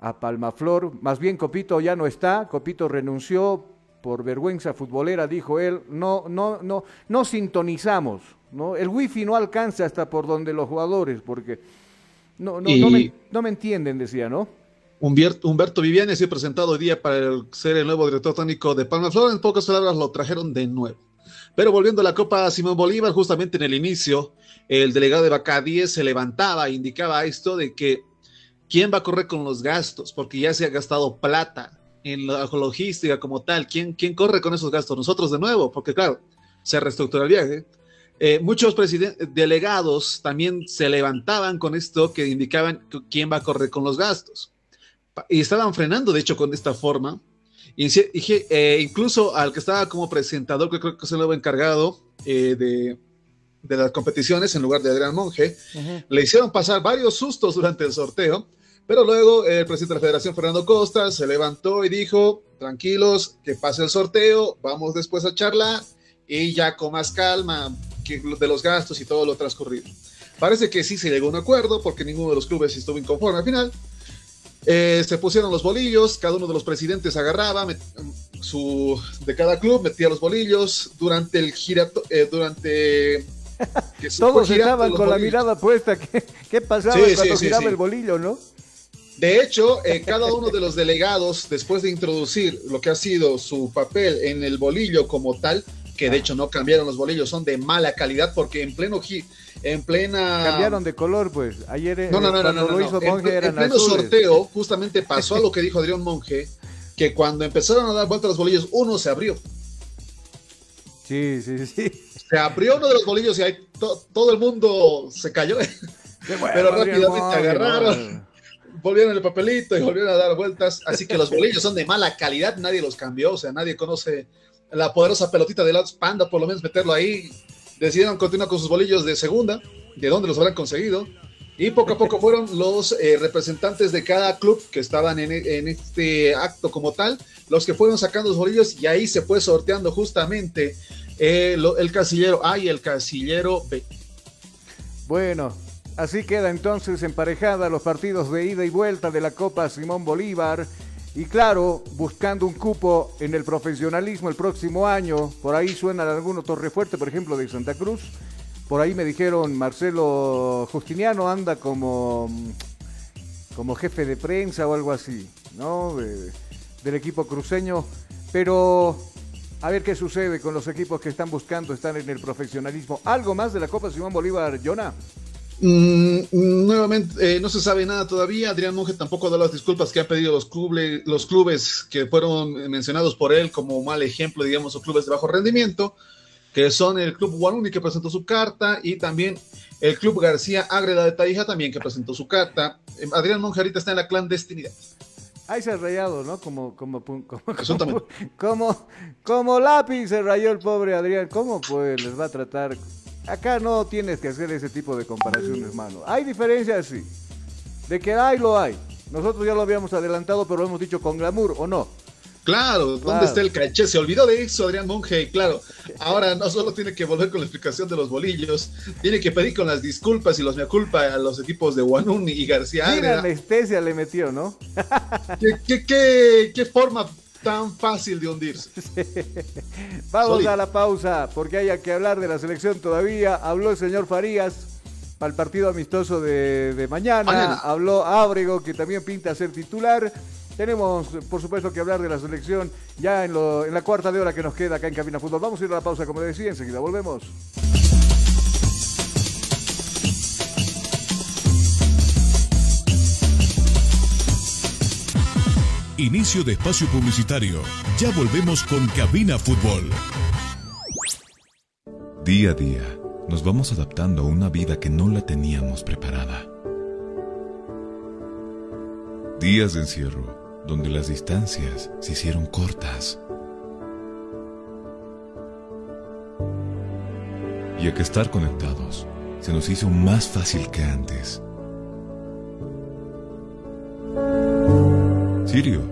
a Palmaflor. Más bien Copito ya no está, Copito renunció por vergüenza futbolera, dijo él. No, no, no, no sintonizamos, ¿no? El wifi no alcanza hasta por donde los jugadores, porque no, no, no, Y- me, no me entienden, decía, ¿no? Humberto, Viviani ha presentado hoy día para ser el nuevo director técnico de Palma Flor. En pocas palabras lo trajeron de nuevo. Pero volviendo a la Copa Simón Bolívar, justamente en el inicio, el delegado de 10 se levantaba e indicaba esto de que quién va a correr con los gastos, porque ya se ha gastado plata en la logística como tal. ¿Quién, quién corre con esos gastos? Nosotros de nuevo, porque claro, se reestructura el viaje. Eh, muchos delegados también se levantaban con esto que indicaban quién va a correr con los gastos. Y estaban frenando, de hecho, con esta forma. Y, y eh, incluso al que estaba como presentador, que creo que es el nuevo encargado eh, de, de las competiciones, en lugar de Adrián Monge, le hicieron pasar varios sustos durante el sorteo, pero luego el presidente de la federación, Fernando Costa, se levantó y dijo, tranquilos, que pase el sorteo, vamos después a charlar y ya con más calma que de los gastos y todo lo transcurrido. Parece que sí se llegó a un acuerdo porque ninguno de los clubes estuvo inconforme al final. Eh, se pusieron los bolillos, cada uno de los presidentes agarraba su, de cada club, metía los bolillos durante el girato, eh, durante... que Todos estaban con la mirada puesta. ¿Qué, qué pasaba Sí, cuando sí, giraba sí. el bolillo, no? De hecho, eh, cada uno de los delegados, después de introducir lo que ha sido su papel en el bolillo como tal, que de hecho no cambiaron los bolillos, son de mala calidad porque en pleno en plena Cambiaron de color, pues. Ayer eh, no, no, no, cuando no, lo hizo En, Monge en eran pleno azules. sorteo justamente pasó a lo que dijo Adrián Monge, que cuando empezaron a dar vuelta los bolillos, uno se abrió. Sí, sí, sí. Se abrió uno de los bolillos y ahí to- todo el mundo se cayó. Pero rápidamente Monge, agarraron, volvieron el papelito y volvieron a dar vueltas. Así que los bolillos son de mala calidad, nadie los cambió, o sea, nadie conoce la poderosa pelotita de Lots Panda, por lo menos meterlo ahí. Decidieron continuar con sus bolillos de segunda, de dónde los habrán conseguido. Y poco a poco fueron los eh, representantes de cada club que estaban en, en, este acto como tal, los que fueron sacando los bolillos y ahí se fue sorteando justamente eh, lo, el casillero A y el casillero B. Bueno, así queda entonces emparejada los partidos de ida y vuelta de la Copa Simón Bolívar. Y claro, buscando un cupo en el profesionalismo el próximo año, por ahí suena algún otro refuerte, por ejemplo, de Santa Cruz. Por ahí me dijeron, Marcelo Justiniano anda como, como jefe de prensa o algo así, ¿no? De, del equipo cruceño. Pero a ver qué sucede con los equipos que están buscando estar en el profesionalismo. ¿Algo más de la Copa Simón Bolívar, Jonah? Mm, nuevamente, eh, no se sabe nada todavía. Adrián Monge tampoco da las disculpas que han pedido los clubes, los clubes que fueron mencionados por él como mal ejemplo, digamos, o clubes de bajo rendimiento, que son el Club Guanuni que presentó su carta y también el Club García Ágreda de Tarija también que presentó su carta. Eh, Adrián Monge ahorita está en la clandestinidad. Ahí se ha rayado, ¿no? Como, como, como, como, como, como lápiz se rayó el pobre Adrián. ¿Cómo pues les va a tratar Acá no tienes que hacer ese tipo de comparaciones, hermano. Hay diferencias, sí. De que hay, lo hay. Nosotros ya lo habíamos adelantado, pero lo hemos dicho con glamour, ¿o no? Claro, ¿dónde claro. está el caché? Se olvidó de eso, Adrián Monge. Claro, ahora no solo tiene que volver con la explicación de los bolillos, tiene que pedir con las disculpas y los mea culpa a los equipos de Guanun y García Ágreda. anestesia le metió, ¿no? ¿Qué, qué, qué, qué forma tan fácil de hundirse. Vamos Solid. a la pausa, porque hay que hablar de la selección todavía. Habló el señor Farías para el partido amistoso de, de mañana. mañana. Habló Ábrego, que también pinta ser titular. Tenemos, por supuesto, que hablar de la selección ya en, lo, en la cuarta de hora que nos queda acá en Cabina Fútbol. Vamos a ir a la pausa, como decía, enseguida volvemos. Inicio de espacio publicitario. Ya volvemos con Cabina Fútbol. Día a día, nos vamos adaptando a una vida que no la teníamos preparada. Días de encierro, donde las distancias se hicieron cortas. Y a que estar conectados se nos hizo más fácil que antes. Sirio,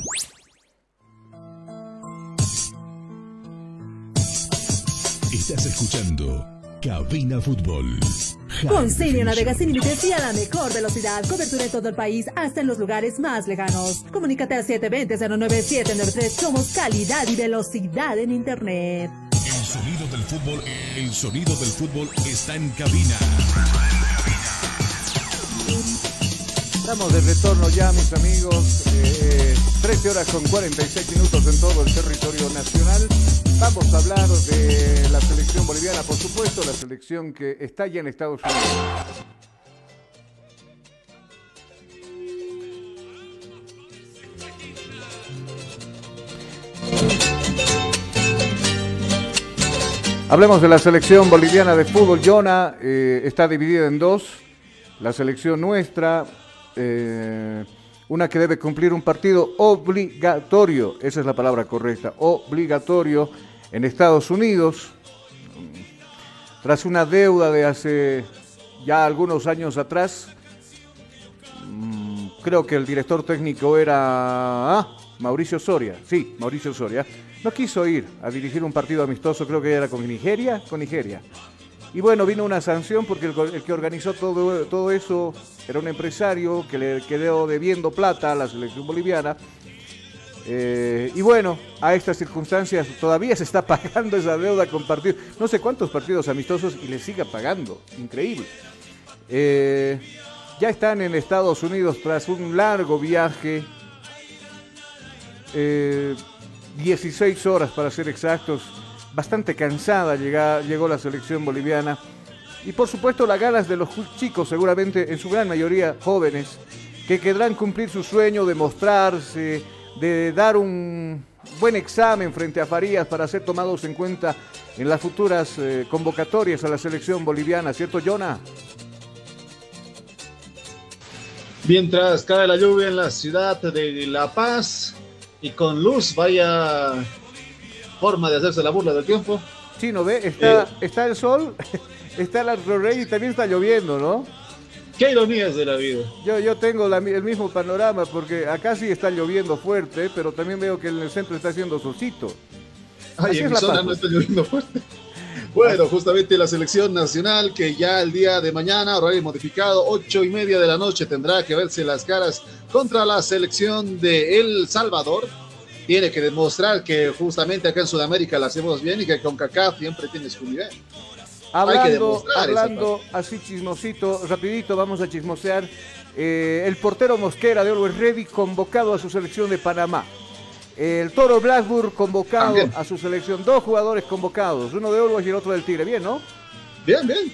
Estás escuchando Cabina Fútbol. Con Senior navegas sin límites y a la mejor velocidad. Cobertura en todo el país, hasta en los lugares más lejanos. Comunícate al 720-09793. Somos calidad y velocidad en Internet. El sonido del fútbol, el sonido del fútbol está en cabina. Estamos de retorno ya, mis amigos. Eh, 13 horas con 46 minutos en todo el territorio nacional. Vamos a hablar de la selección boliviana, por supuesto, la selección que está ya en Estados Unidos. Hablemos de la selección boliviana de fútbol. Jonah eh, está dividida en dos. La selección nuestra, eh, una que debe cumplir un partido obligatorio, esa es la palabra correcta, obligatorio en Estados Unidos, tras una deuda de hace ya algunos años atrás, mm, creo que el director técnico era ah, Mauricio Soria, sí, Mauricio Soria, no quiso ir a dirigir un partido amistoso, creo que era con Nigeria, con Nigeria. Y bueno, vino una sanción porque el, el que organizó todo, todo eso era un empresario que le quedó debiendo plata a la selección boliviana. Eh, y bueno, a estas circunstancias todavía se está pagando esa deuda con partidos, no sé cuántos partidos amistosos y le siga pagando, increíble. Eh, ya están en Estados Unidos tras un largo viaje, eh, 16 horas para ser exactos, bastante cansada llega- llegó la selección boliviana. Y por supuesto las ganas de los chicos, seguramente en su gran mayoría jóvenes, que querrán cumplir su sueño de mostrarse, de dar un buen examen frente a Farías para ser tomados en cuenta en las futuras eh, convocatorias a la selección boliviana, ¿cierto, Jonah? Mientras cae la lluvia en la ciudad de La Paz y con luz, vaya forma de hacerse la burla del tiempo. Sí, ¿no ve? Está, está el sol, está el rey y también está lloviendo, ¿no? Qué ironías de la vida. Yo, yo tengo la el mismo panorama porque acá sí está lloviendo fuerte, pero también veo que en el centro está haciendo solcito. Ay, Así en es mi La zona Paz, no está lloviendo fuerte. Bueno, justamente la selección nacional que ya el día de mañana, horario modificado, ocho y media de la noche, tendrá que verse las caras contra la selección de El Salvador. Tiene que demostrar que justamente acá en Sudamérica la hacemos bien y que con CACAF siempre tiene su nivel. Hablando, hablando así chismosito, rapidito, vamos a chismosear. eh, el portero Mosquera de Always Ready convocado a su selección de Panamá. El Toro Blackburn convocado También. a su selección. Dos jugadores convocados, uno de Always y el otro del Tigre. Bien, ¿no? Bien, bien.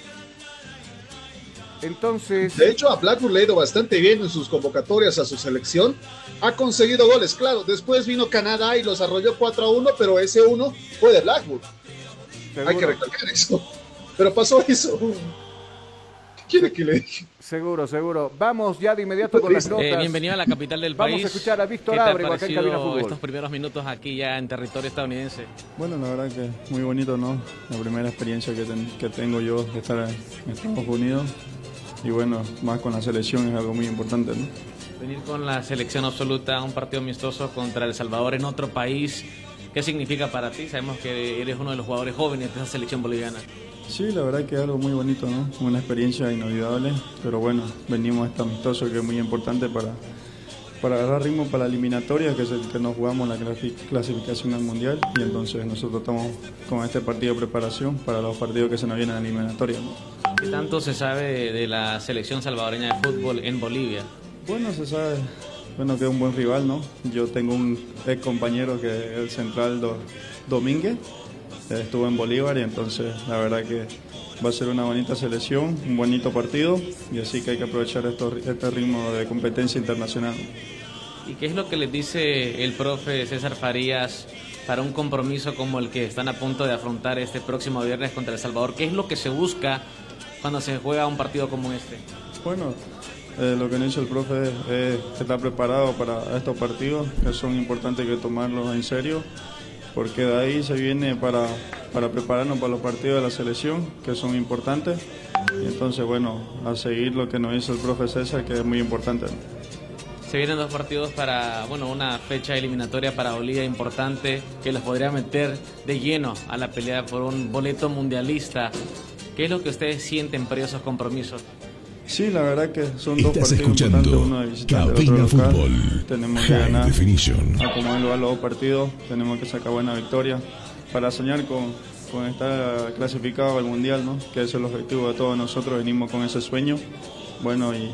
Entonces, De hecho, a Blackburn le ha ido bastante bien en sus convocatorias a su selección. Ha conseguido goles, claro. Después vino Canadá y los arrolló 4 a 1, pero ese 1 fue de Blackburn. Hay que seguro, recalcar eso. Pero pasó eso. ¿Qué quiere que le diga? seguro, seguro. Vamos ya de inmediato con las Eh, notas. bienvenido a la capital del Vamos país. a escuchar a Víctor ¿Qué te ha Ábrego acá en Cabina Fútbol. estos primeros minutos aquí ya en territorio estadounidense? Bueno, la verdad que muy bonito, ¿no? La primera experiencia que, ten- que tengo yo de estar en Estados Unidos. Y bueno, más con la selección es algo muy importante, ¿no? Venir con la selección absoluta a un partido amistoso contra El Salvador en otro país, ¿qué significa para ti? Sabemos que eres uno de los jugadores jóvenes de esa selección boliviana. Sí, la verdad que es algo muy bonito, ¿no? Una experiencia inolvidable, pero bueno, venimos a este amistoso que es muy importante para, para agarrar ritmo para la eliminatoria, que es el que nos jugamos la clasi- clasificación al Mundial, y entonces nosotros estamos con este partido de preparación para los partidos que se nos vienen a la eliminatoria, ¿no? ¿Qué tanto se sabe de, la selección salvadoreña de fútbol en Bolivia? Bueno, se sabe, bueno, que es un buen rival, ¿no? Yo tengo un ex compañero que es el central Do- Domínguez, estuvo en Bolívar y entonces la verdad que va a ser una bonita selección, un bonito partido y así que hay que aprovechar esto- este ritmo de competencia internacional. ¿Y qué es lo que les dice el profe César Farías para un compromiso como el que están a punto de afrontar este próximo viernes contra El Salvador? ¿Qué es lo que se busca cuando se juega un partido como este? Bueno, eh, lo que nos dice el profe es, es estar preparado para estos partidos, que son importantes que tomarlos en serio, porque de ahí se viene para, para prepararnos para los partidos de la selección, que son importantes. Y entonces, bueno, a seguir lo que nos dice el profe César, que es muy importante. Se vienen dos partidos para, bueno, una fecha eliminatoria para Bolivia importante que los podría meter de lleno a la pelea por un boleto mundialista. ¿Qué es lo que ustedes sienten por esos compromisos? Sí, la verdad que son dos Estás partidos escuchando importantes, uno de Cabina. Fútbol. Tenemos que High ganar. Definition. A como él va los dos partidos, tenemos que sacar buena victoria para soñar con, con estar clasificado al Mundial, ¿no? Que ese es el objetivo de todos nosotros, venimos con ese sueño. Bueno, y,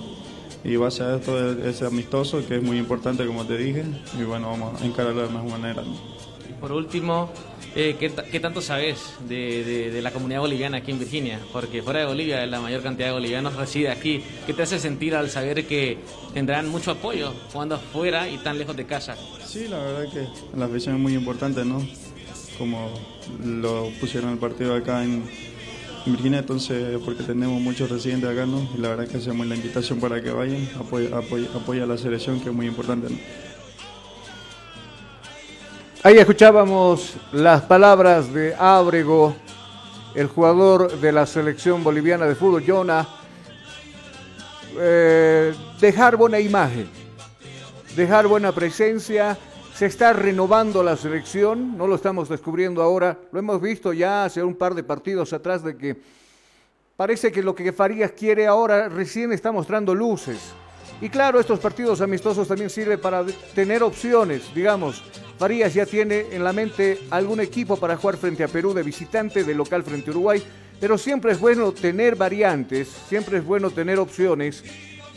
y base a esto, ese amistoso, que es muy importante, como te dije, y bueno, vamos a encararlo de mejor manera. ¿no? Por último, eh, ¿qué, ta- qué tanto sabes de, la comunidad boliviana aquí en Virginia? Porque fuera de Bolivia, la mayor cantidad de bolivianos reside aquí. ¿Qué te hace sentir al saber que tendrán mucho apoyo jugando afuera y tan lejos de casa? Sí, la verdad que la afición es muy importante, ¿no? Como lo pusieron el partido acá en Virginia, entonces, porque tenemos muchos residentes acá, ¿no? Y la verdad que hacemos la invitación para que vayan, apoya, apoya, apoya a la selección, que es muy importante, ¿no? Ahí escuchábamos las palabras de Ábrego, el jugador de la selección boliviana de fútbol, Jonah, eh, dejar buena imagen, dejar buena presencia. Se está renovando la selección, no lo estamos descubriendo ahora, lo hemos visto ya hace un par de partidos atrás de que parece que lo que Farías quiere ahora recién está mostrando luces. Y claro, estos partidos amistosos también sirven para tener opciones, digamos. Farías ya tiene en la mente algún equipo para jugar frente a Perú de visitante, de local frente a Uruguay, pero siempre es bueno tener variantes, siempre es bueno tener opciones.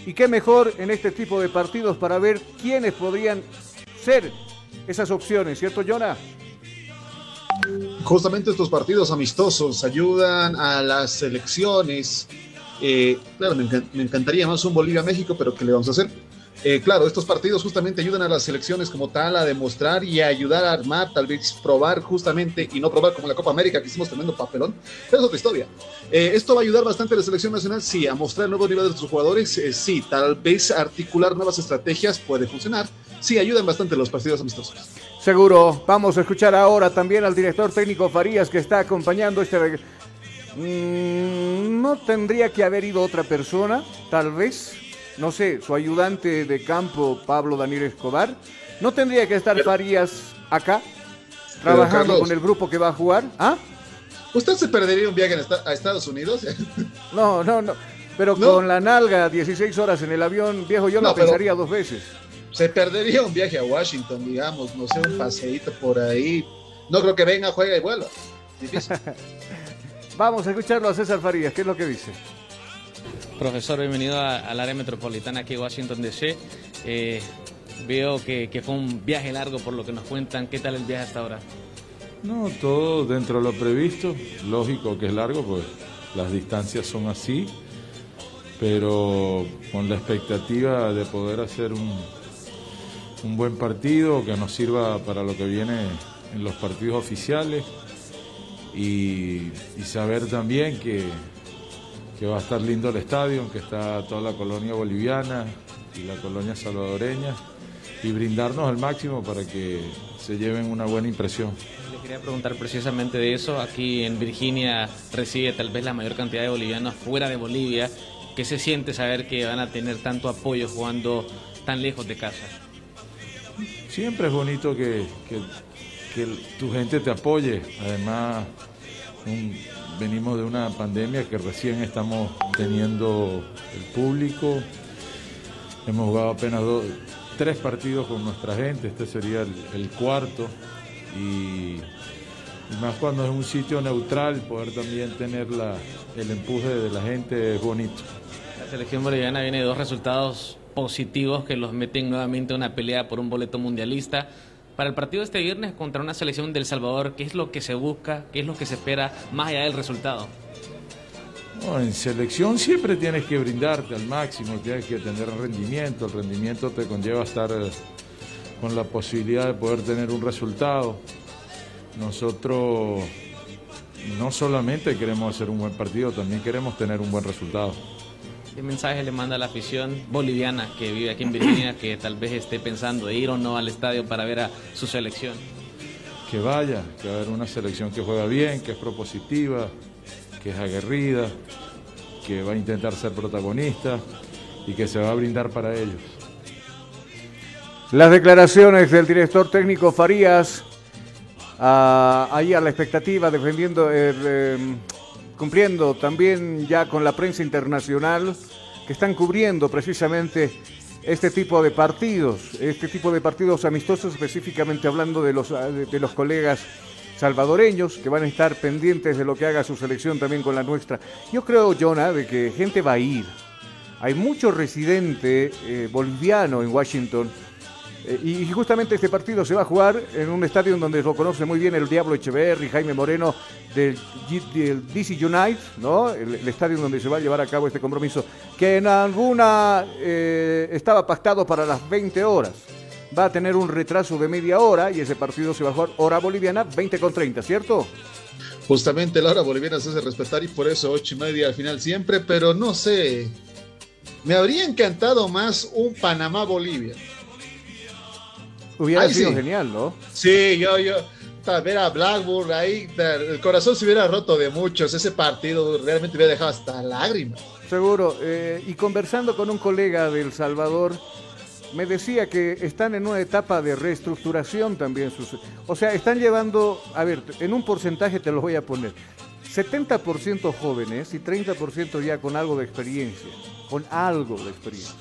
Y qué mejor en este tipo de partidos para ver quiénes podrían ser esas opciones, ¿cierto, Jonah? Justamente estos partidos amistosos ayudan a las selecciones. Eh, claro, me, encan- me encantaría más un Bolivia-México, pero ¿qué le vamos a hacer? Eh, claro, estos partidos justamente ayudan a las selecciones como tal a demostrar y a ayudar a armar, tal vez probar justamente y no probar como la Copa América que hicimos tremendo papelón, pero es otra historia. Eh, esto va a ayudar bastante a la selección nacional, sí, a mostrar el nuevo nivel de nuestros jugadores, eh, sí, tal vez articular nuevas estrategias puede funcionar, sí, ayudan bastante los partidos amistosos. Seguro. Vamos a escuchar ahora también al director técnico Farías que está acompañando este... reg- Mm, no tendría que haber ido otra persona, tal vez. No sé, su ayudante de campo, Pablo Daniel Escobar. No tendría que estar Farías acá, trabajando Carlos. con el grupo que va a jugar. ¿Ah? ¿Usted se perdería un viaje a Estados Unidos? No, no, no. Pero con la nalga, 16 horas en el avión, viejo, yo No, lo pero- pensaría dos veces. Se perdería un viaje a Washington, digamos, no sé, un paseíto por ahí. No creo que venga, juega y vuelva. Difícil. Vamos a escucharlo a César Farías, ¿qué es lo que dice? Profesor, bienvenido al área metropolitana aquí de Washington DC. Eh, veo que, que fue un viaje largo por lo que nos cuentan. ¿Qué tal el viaje hasta ahora? No, todo dentro de lo previsto. Lógico que es largo, pues las distancias son así, pero con la expectativa de poder hacer un, un buen partido que nos sirva para lo que viene en los partidos oficiales y, y saber también que, que va a estar lindo el estadio, que está toda la colonia boliviana y la colonia salvadoreña y brindarnos al máximo para que se lleven una buena impresión. Le quería preguntar precisamente de eso. Aquí en Virginia reside tal vez la mayor cantidad de bolivianos fuera de Bolivia. ¿Qué se siente saber que van a tener tanto apoyo jugando tan lejos de casa? Siempre es bonito que, que- que tu gente te apoye. Además, venimos de una pandemia que recién estamos teniendo el público. Hemos jugado apenas dos- tres partidos con nuestra gente. Este sería el, cuarto. Y, y más cuando es un sitio neutral, poder también tener la- el empuje de la gente es bonito. La selección boliviana viene de dos resultados positivos que los meten nuevamente a una pelea por un boleto mundialista. Para el partido de este viernes contra una selección del Salvador, ¿qué es lo que se busca? ¿Qué es lo que se espera más allá del resultado? En selección siempre tienes que brindarte al máximo, tienes que tener rendimiento, el rendimiento te conlleva estar eh, con la posibilidad de poder tener un resultado. Nosotros no solamente queremos hacer un buen partido, también queremos tener un buen resultado. ¿Qué mensaje le manda a la afición boliviana que vive aquí en Virginia, que tal vez esté pensando de ir o no al estadio para ver a su selección? Que vaya, que va a haber una selección que juega bien, que es propositiva, que es aguerrida, que va a intentar ser protagonista y que se va a brindar para ellos. Las declaraciones del director técnico Farías, ah, ahí a la expectativa, defendiendo, eh, eh, cumpliendo también ya con la prensa internacional, que están cubriendo precisamente este tipo de partidos, este tipo de partidos amistosos, específicamente hablando de los, de los colegas salvadoreños que van a estar pendientes de lo que haga su selección también con la nuestra. Yo creo, Jonah, de que gente va a ir. Hay mucho residente eh, boliviano en Washington eh, y justamente este partido se va a jugar en un estadio en donde lo conoce muy bien el Diablo Echeverri, Jaime Moreno del, del DC United, ¿no? El, estadio donde se va a llevar a cabo este compromiso, que en alguna eh, estaba pactado para las 20 horas. Va a tener un retraso de media hora y ese partido se va a jugar hora boliviana 20 con 30, ¿cierto? Justamente la hora boliviana se hace respetar y por eso ocho y media al final siempre, pero no sé. Me habría encantado más un Panamá-Bolivia. Hubiera sido sí. genial, ¿no? Sí, yo, yo. ver a Blackburn ahí, el corazón se hubiera roto de muchos. Ese partido realmente hubiera dejado hasta lágrimas. Seguro. eh, y conversando con un colega del Salvador, me decía que están en una etapa de reestructuración también. sus- o sea, están llevando, a ver, en un porcentaje te lo voy a poner. 70% jóvenes y 30% ya con algo de experiencia. Con algo de experiencia.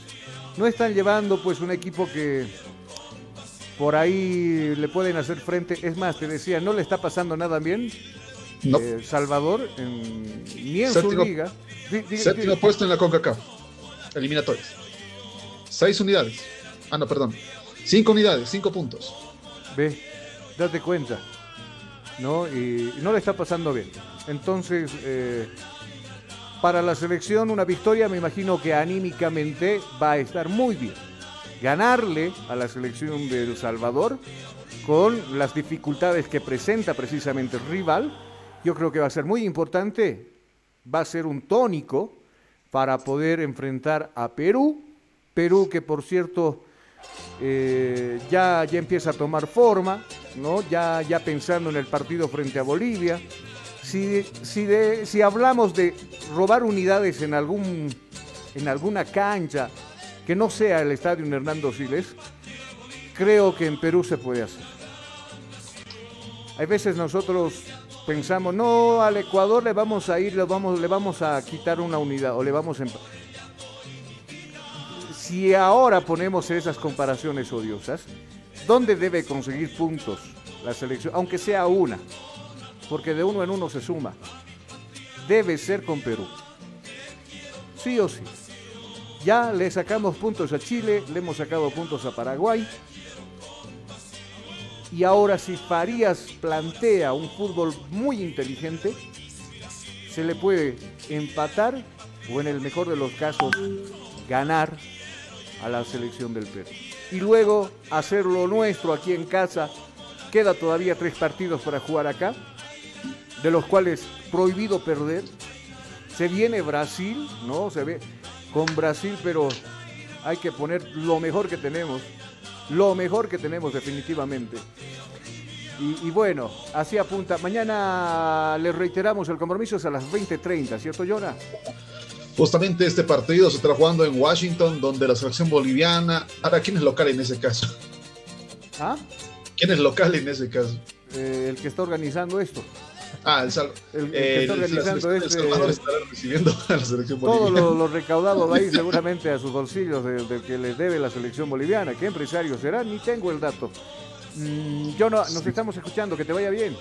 No están llevando pues un equipo que por ahí le pueden hacer frente. Es más, te decía, no le está pasando nada bien. No. eh, Salvador, en- ni en su liga. Di- di- Séptimo di- puesto en la CONCACAF. Eliminatorias. Seis unidades. Ah, no, perdón. Cinco unidades, cinco puntos. Ve, date cuenta. ¿No? Y, y no le está pasando bien. Entonces, eh, para la selección, una victoria me imagino que anímicamente va a estar muy bien. Ganarle a la selección de El Salvador con las dificultades que presenta precisamente el rival, yo creo que va a ser muy importante. Va a ser un tónico para poder enfrentar a Perú. Perú que, por cierto, eh, ya, ya empieza a tomar forma, ¿no? ya, ya pensando en el partido frente a Bolivia. Si, si, de- si hablamos de robar unidades en, algún, en alguna cancha que no sea el estadio Hernando Siles, creo que en Perú se puede hacer. Hay veces nosotros pensamos, no, al Ecuador le vamos a ir, le vamos, le vamos a quitar una unidad o le vamos a... empa-". Si ahora ponemos esas comparaciones odiosas, ¿dónde debe conseguir puntos la selección? Aunque sea una, porque de uno en uno se suma. Debe ser con Perú. Sí o sí. Ya le sacamos puntos a Chile, le hemos sacado puntos a Paraguay. Y ahora si Farías plantea un fútbol muy inteligente, se le puede empatar o en el mejor de los casos ganar a la selección del Perú. Y luego hacer lo nuestro aquí en casa. Queda todavía tres partidos para jugar acá, de los cuales prohibido perder. Se viene Brasil, ¿no? Se ve con Brasil, pero hay que poner lo mejor que tenemos. Lo mejor que tenemos definitivamente. Y, y bueno, así apunta. Mañana les reiteramos el compromiso es a las 20.30, ¿cierto, Jonah? Justamente este partido se está jugando en Washington, donde la selección boliviana. Ahora, ¿quién es local en ese caso? ¿Ah? ¿Quién es local en ese caso? Eh, el que está organizando esto. Ah, el, Sal- El- el que eh, está la organizando selección de este- El Salvador estará recibiendo a la selección Todo lo, lo recaudado va a ir seguramente a sus bolsillos del del que les debe la selección boliviana. ¿Qué empresario será? Ni tengo el dato. Mm, yo no, nos estamos escuchando, que te vaya bien.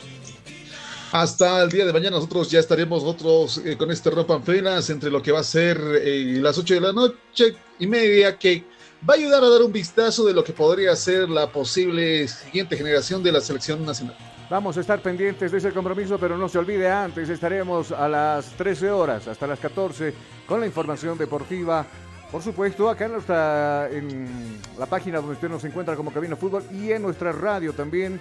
Hasta el día de mañana nosotros ya estaremos nosotros eh, con este ropa filas entre lo que va a ser eh, las 8 de la noche y media que va a ayudar a dar un vistazo de lo que podría ser la posible siguiente generación de la selección nacional. Vamos a estar pendientes de ese compromiso, pero no se olvide antes, estaremos a las 13 horas, hasta las 14, con la información deportiva. Por supuesto, acá en, nuestra, en la página donde usted nos encuentra como Cabina Fútbol y en nuestra radio también,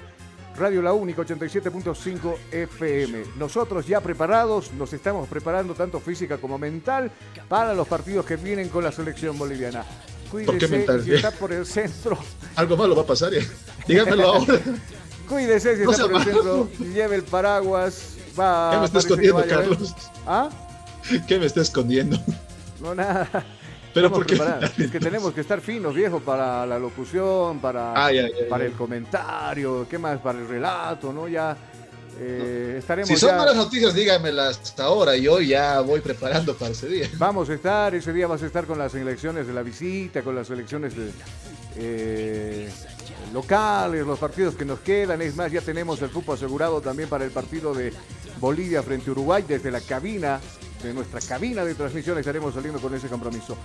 Radio La Única 87.5 FM. Nosotros ya preparados, nos estamos preparando tanto física como mental para los partidos que vienen con la selección boliviana. ¿Por qué Cuídese, mental? si está por el centro, Algo malo va a pasar, ¿eh? dígamelo ahora. Cuídese si No está por el centro, lleve el paraguas, va ¿Qué me está escondiendo. Carlos? ¿Ah? ¿Qué me está escondiendo? No, nada. Pero Estamos ¿por qué? preparados. Es que tenemos que estar finos, viejo, para la locución, para, ay, para el comentario, ¿qué más? Para el relato, ¿no? Ya eh, estaremos Si son malas noticias, dígamelas hasta ahora. Yo ya voy preparando para ese día. Vamos a estar, ese día vas a estar con las elecciones de la visita, con las elecciones de, eh, locales, los partidos que nos quedan. Es más, ya tenemos el cupo asegurado también para el partido de Bolivia frente a Uruguay desde la cabina, de nuestra cabina de transmisión estaremos saliendo con ese compromiso.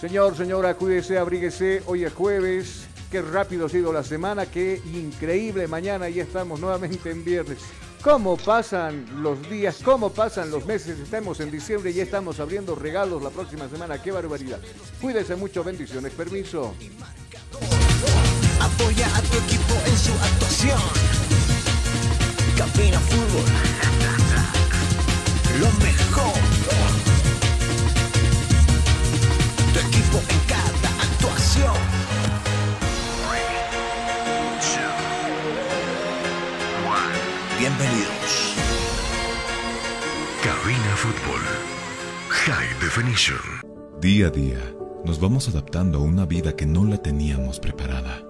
Señor, señora, cuídese, abríguese. Hoy es jueves. Qué rápido ha sido la semana, qué increíble. Mañana ya estamos nuevamente en viernes. ¿Cómo pasan los días? ¿Cómo pasan los meses? Estamos en diciembre y ya estamos abriendo regalos la próxima semana. ¡Qué barbaridad! Cuídese mucho, bendiciones. Permiso. Apoya a tu equipo en su actuación. Cabina Fútbol. Lo mejor. Tu equipo en cada actuación. Bienvenidos. Cabina Fútbol. High Definition. Día a día, nos vamos adaptando a una vida que no la teníamos preparada